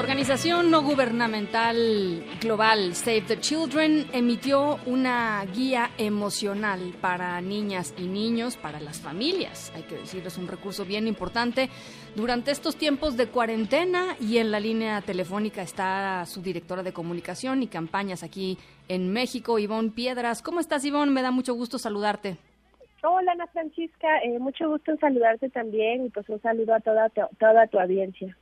La organización no gubernamental global Save the Children emitió una guía emocional para niñas y niños, para las familias. Hay que decir, es un recurso bien importante durante estos tiempos de cuarentena y en la línea telefónica está su directora de comunicación y campañas aquí en México, Ivonne Piedras. ¿Cómo estás, Ivonne? Me da mucho gusto saludarte. Hola, Ana Francisca. Eh, mucho gusto en saludarte también y pues un saludo a toda, toda tu audiencia.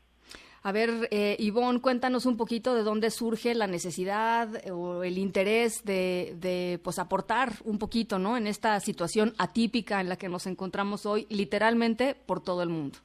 A ver, eh, Ivonne, cuéntanos un poquito de dónde surge la necesidad o el interés de, de, pues, aportar un poquito, ¿no? En esta situación atípica en la que nos encontramos hoy, literalmente por todo el mundo.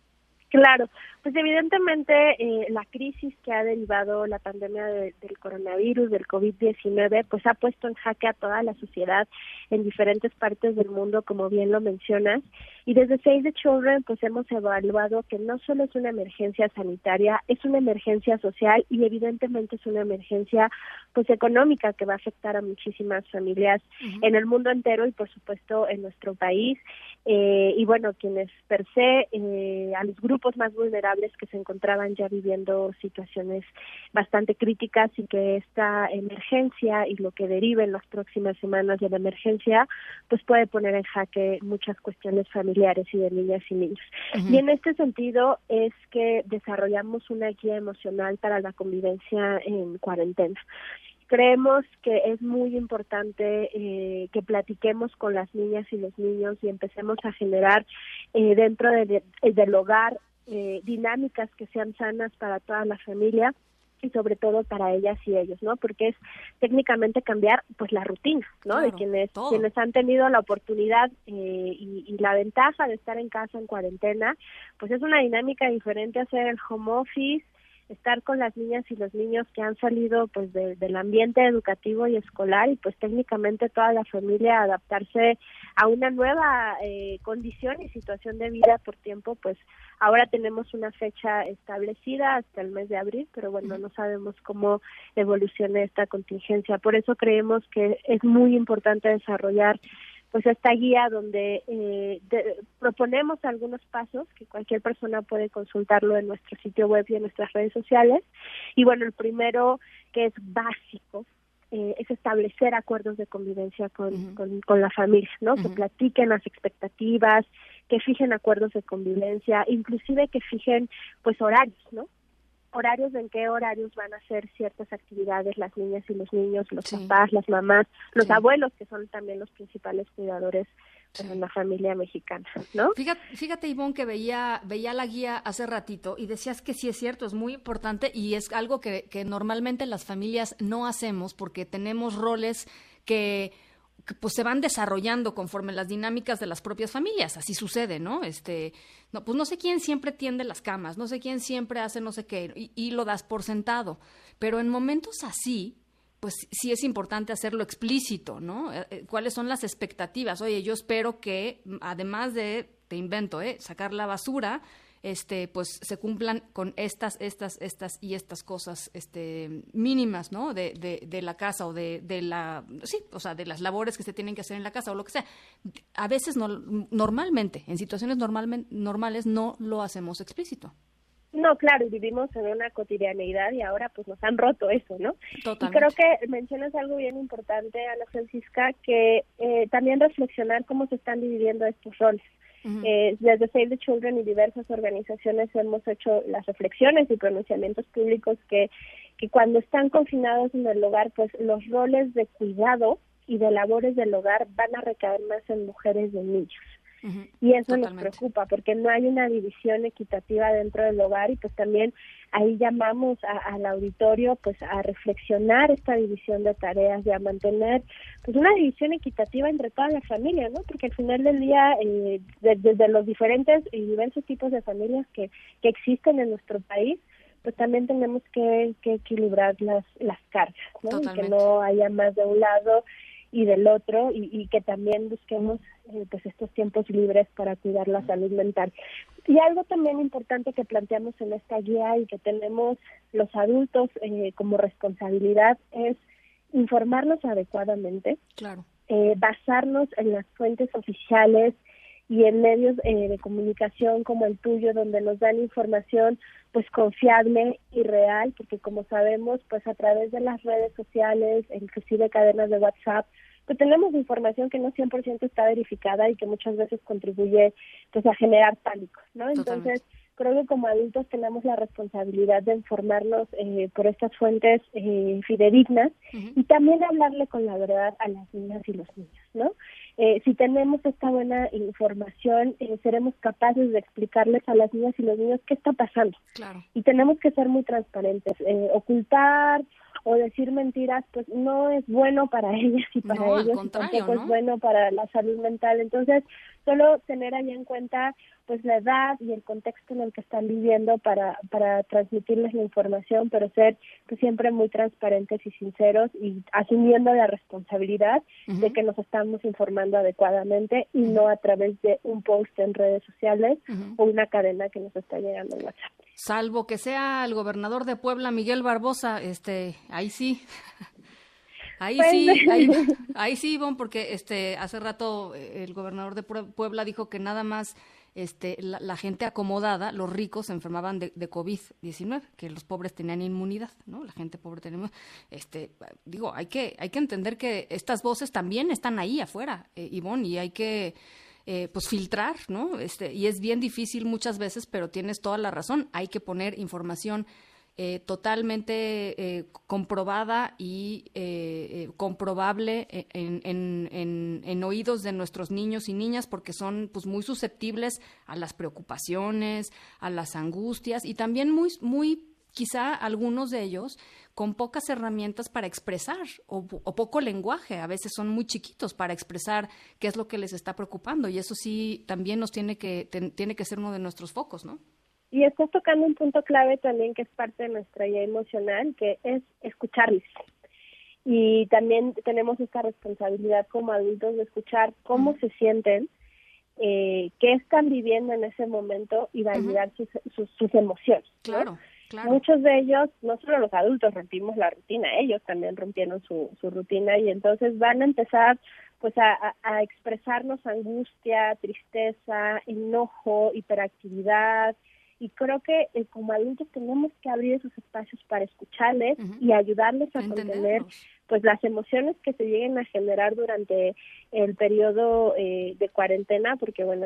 Claro, pues evidentemente eh, la crisis que ha derivado la pandemia del coronavirus, del COVID-19, pues ha puesto en jaque a toda la sociedad en diferentes partes del mundo, como bien lo mencionas. Y desde Save the Children, pues hemos evaluado que no solo es una emergencia sanitaria, es una emergencia social y evidentemente es una emergencia pues económica que va a afectar a muchísimas familias en el mundo entero y por supuesto en nuestro país. Eh, y bueno, quienes per se, eh, a los grupos más vulnerables que se encontraban ya viviendo situaciones bastante críticas y que esta emergencia y lo que derive en las próximas semanas de la emergencia, pues puede poner en jaque muchas cuestiones familiares y de niñas y niños. Y en este sentido es que desarrollamos una guía emocional para la convivencia en cuarentena creemos que es muy importante eh, que platiquemos con las niñas y los niños y empecemos a generar eh, dentro de, del hogar eh, dinámicas que sean sanas para toda la familia y sobre todo para ellas y ellos, ¿no? Porque es técnicamente cambiar pues la rutina, ¿no? de quienes quienes han tenido la oportunidad y, y, la ventaja de estar en casa en cuarentena, pues es una dinámica diferente hacer el home office, estar con las niñas y los niños que han salido pues del ambiente educativo y escolar y pues técnicamente toda la familia adaptarse a una nueva eh, condición y situación de vida por tiempo pues ahora tenemos una fecha establecida hasta el mes de abril pero bueno no sabemos cómo evolucione esta contingencia. Por eso creemos que es muy importante desarrollar pues esta guía donde eh, proponemos algunos pasos que cualquier persona puede consultarlo en nuestro sitio web y en nuestras redes sociales. Y bueno, el primero que es básico eh, es establecer acuerdos de convivencia con, con, la familia, ¿no? Que platiquen las expectativas, que fijen acuerdos de convivencia, inclusive que fijen pues horarios, ¿no? Horarios en qué horarios van a hacer ciertas actividades las niñas y los niños, los papás, las mamás, los abuelos, que son también los principales cuidadores en la familia mexicana, ¿no? Fíjate, fíjate Ivonne, que veía, veía la guía hace ratito y decías que sí es cierto, es muy importante y es algo que, que normalmente las familias no hacemos porque tenemos roles que pues se van desarrollando conforme las dinámicas de las propias familias, así sucede, ¿no? Este, no, pues no sé quién siempre tiende las camas, no sé quién siempre hace no sé qué, y, lo das por sentado, pero en momentos así, pues sí es importante hacerlo explícito, ¿no? Eh, eh, ¿Cuáles son las expectativas? Oye, yo espero que, además de, te invento, ¿eh? sacar la basura, este, pues se cumplan con estas, estas, estas y estas cosas este, mínimas, ¿no? De, de, la casa o de, de, la, sí, o sea, de las labores que se tienen que hacer en la casa o lo que sea. A veces, no, normalmente, en situaciones normalmente, normales, no lo hacemos explícito. No, claro, vivimos en una cotidianeidad y ahora pues nos han roto eso, ¿no? Y creo que mencionas algo bien importante, Ana Francisca, que eh, también reflexionar cómo se están dividiendo estos roles. Eh, desde Save the Children y diversas organizaciones hemos hecho las reflexiones y pronunciamientos públicos que, que cuando están confinados en el hogar, pues los roles de cuidado y de labores del hogar van a recaer más en mujeres y Y eso nos preocupa porque no hay una división equitativa dentro del hogar y pues también ahí llamamos al auditorio pues a reflexionar esta división de tareas y a mantener pues una división equitativa entre toda la familia, ¿no? Porque al final del día eh, desde los diferentes y diversos tipos de familias que, que existen en nuestro país pues también tenemos que, que equilibrar las, las cargas, ¿no? Y que no haya más de un lado y del otro y, que también busquemos eh, pues estos tiempos libres para cuidar la salud mental. Y algo también importante que planteamos en esta guía y que tenemos los adultos eh, como responsabilidad es informarnos adecuadamente, claro. Eh, basarnos en las fuentes oficiales y en medios eh, de comunicación como el tuyo, donde nos dan información pues confiable y real, porque como sabemos, pues a través de las redes sociales, inclusive cadenas de WhatsApp, pues tenemos información que no 100% está verificada y que muchas veces contribuye pues a generar pánico, ¿no? Entonces, creo que como adultos tenemos la responsabilidad de informarnos eh, por estas fuentes eh, fidedignas y también hablarle con la verdad a las niñas y los niños, ¿no? Eh, si tenemos esta buena información, eh, seremos capaces de explicarles a las niñas y los niños qué está pasando. Claro. Y tenemos que ser muy transparentes. Eh, ocultar o decir mentiras, pues no es bueno para ellas y para ellos, y tampoco es bueno para la salud mental. Entonces, solo tener ahí en cuenta pues la edad y el contexto en el que están viviendo para, para transmitirles la información, pero ser pues, siempre muy transparentes y sinceros y asumiendo la responsabilidad de que nos estamos informando adecuadamente y no a través de un post en redes sociales o una cadena que nos está llegando en WhatsApp. Salvo que sea el gobernador de Puebla, Miguel Barbosa, este, ahí sí. Ahí pues, sí, ahí, sí, Ivonne, porque este hace rato eh, el gobernador de Puebla dijo que nada más este, la, gente acomodada, los ricos se enfermaban de, de COVID-19, que los pobres tenían inmunidad, ¿no? La gente pobre tenemos, este, digo, hay que, hay que entender que estas voces también están ahí afuera, eh, Ivonne, y hay que, eh, pues filtrar, ¿no? Este, y es bien difícil muchas veces, pero tienes toda la razón, hay que poner información eh, totalmente eh, comprobada y eh, comprobable en, en, en, oídos de nuestros niños y niñas porque son pues muy susceptibles a las preocupaciones, a las angustias y también muy, muy quizá algunos de ellos con pocas herramientas para expresar o, poco lenguaje, a veces son muy chiquitos para expresar qué es lo que les está preocupando y eso sí también nos tiene que, tiene que ser uno de nuestros focos, ¿no? Y estás tocando un punto clave también que es parte de nuestra guía emocional, que es escucharles. Y también tenemos esta responsabilidad como adultos de escuchar cómo se sienten, eh, qué están viviendo en ese momento y validar sus, sus, emociones. Claro. Claro. Muchos de ellos, no solo los adultos rompimos la rutina, ellos también rompieron su, su rutina y entonces van a empezar pues a, a, expresarnos angustia, tristeza, enojo, hiperactividad, y creo que eh, como adultos tenemos que abrir esos espacios para escucharles y ayudarles a contener pues las emociones que se lleguen a generar durante el periodo eh, de cuarentena porque bueno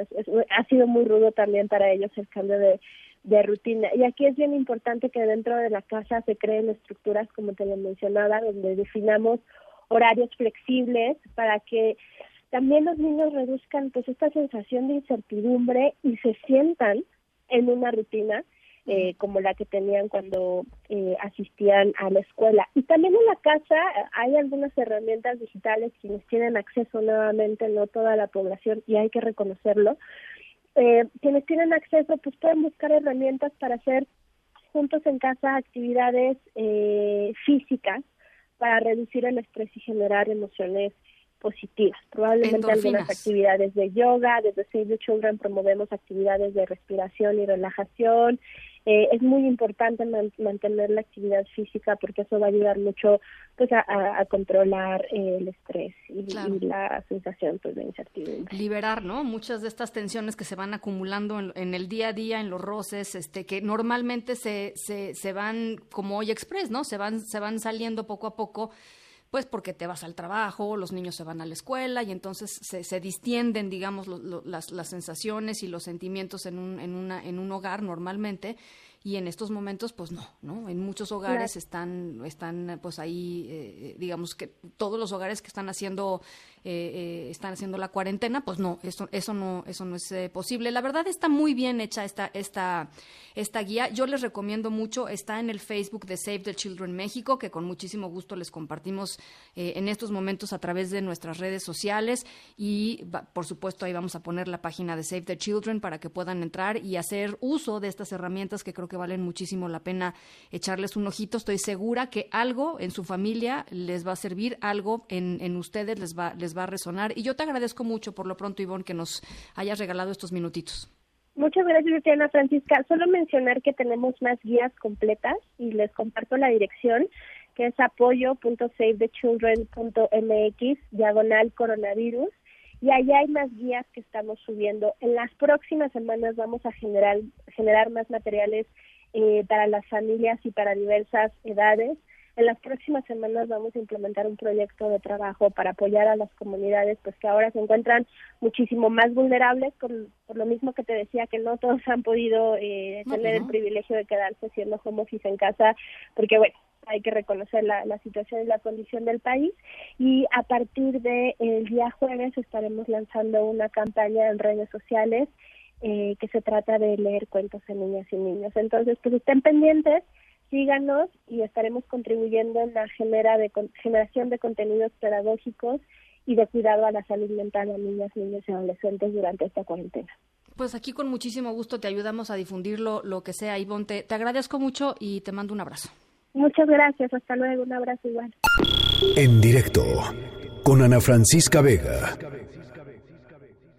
ha sido muy rudo también para ellos el cambio de, de rutina. Y aquí es bien importante que dentro de la casa se creen estructuras como te lo mencionaba donde definamos horarios flexibles para que también los niños reduzcan pues esta sensación de incertidumbre y se sientan en una rutina eh, como la que tenían cuando eh, asistían a la escuela. Y también en la casa eh, hay algunas herramientas digitales quienes tienen acceso nuevamente, no toda la población, y hay que reconocerlo. quienes tienen acceso, pues pueden buscar herramientas para hacer juntos en casa actividades físicas para reducir el estrés y generar emociones positivas. Probablemente algunas actividades de yoga, desde Save the Children promovemos actividades de respiración y relajación. Eh, es muy importante mantener la actividad física porque eso va a ayudar mucho pues a, controlar eh, el estrés y, la sensación pues, de incertidumbre. Liberar, ¿no? Muchas de estas tensiones que se van acumulando en, el día a día, en los roces, este, que normalmente se, se, se van como hoy express, ¿no? Se van, se van saliendo poco a poco pues porque te vas al trabajo, los niños se van a la escuela y entonces se, se distienden, digamos, las, las, sensaciones y los sentimientos en un, en, una, en un hogar normalmente y en estos momentos pues no, ¿no? En muchos hogares están, están pues ahí, eh, digamos que todos los hogares que están haciendo, eh, eh, están haciendo la cuarentena, pues no, eso, eso no, eso no es posible. La verdad está muy bien hecha esta, esta, esta guía. Yo les recomiendo mucho, está en el Facebook de Save the Children México, que con muchísimo gusto les compartimos en estos momentos a través de nuestras redes sociales y por supuesto ahí vamos a poner la página de Save the Children para que puedan entrar y hacer uso de estas herramientas que creo que valen muchísimo la pena echarles un ojito. Estoy segura que algo en su familia les va a servir, algo en, en ustedes les va, les va a resonar. Y yo te agradezco mucho por lo pronto, Ivonne, que nos hayas regalado estos minutitos. Muchas gracias, Ana Francisca. Solo mencionar que tenemos más guías completas y les comparto la dirección que es apoyo.savethechildren.mx, diagonal coronavirus. Y allá hay más guías que estamos subiendo. En las próximas semanas vamos a generar, generar más materiales eh, para las familias y para diversas edades. En las próximas semanas vamos a implementar un proyecto de trabajo para apoyar a las comunidades pues que ahora se encuentran muchísimo más vulnerables por, lo mismo que te decía que no todos han podido eh, tener el privilegio de quedarse siendo home office en casa porque bueno hay que reconocer la, situación y la condición del país y a partir del el día jueves estaremos lanzando una campaña en redes sociales eh, que se trata de leer cuentos a niñas y niños entonces pues estén pendientes síganos y estaremos contribuyendo en la genera de, generación de contenidos pedagógicos y de cuidado a la salud mental de niñas, niños y adolescentes durante esta cuarentena. Pues aquí con muchísimo gusto te ayudamos a difundirlo, lo que sea. Ivonne, te, te agradezco mucho y te mando un abrazo. Muchas gracias, hasta luego, un abrazo igual. En directo con Ana Francisca Vega.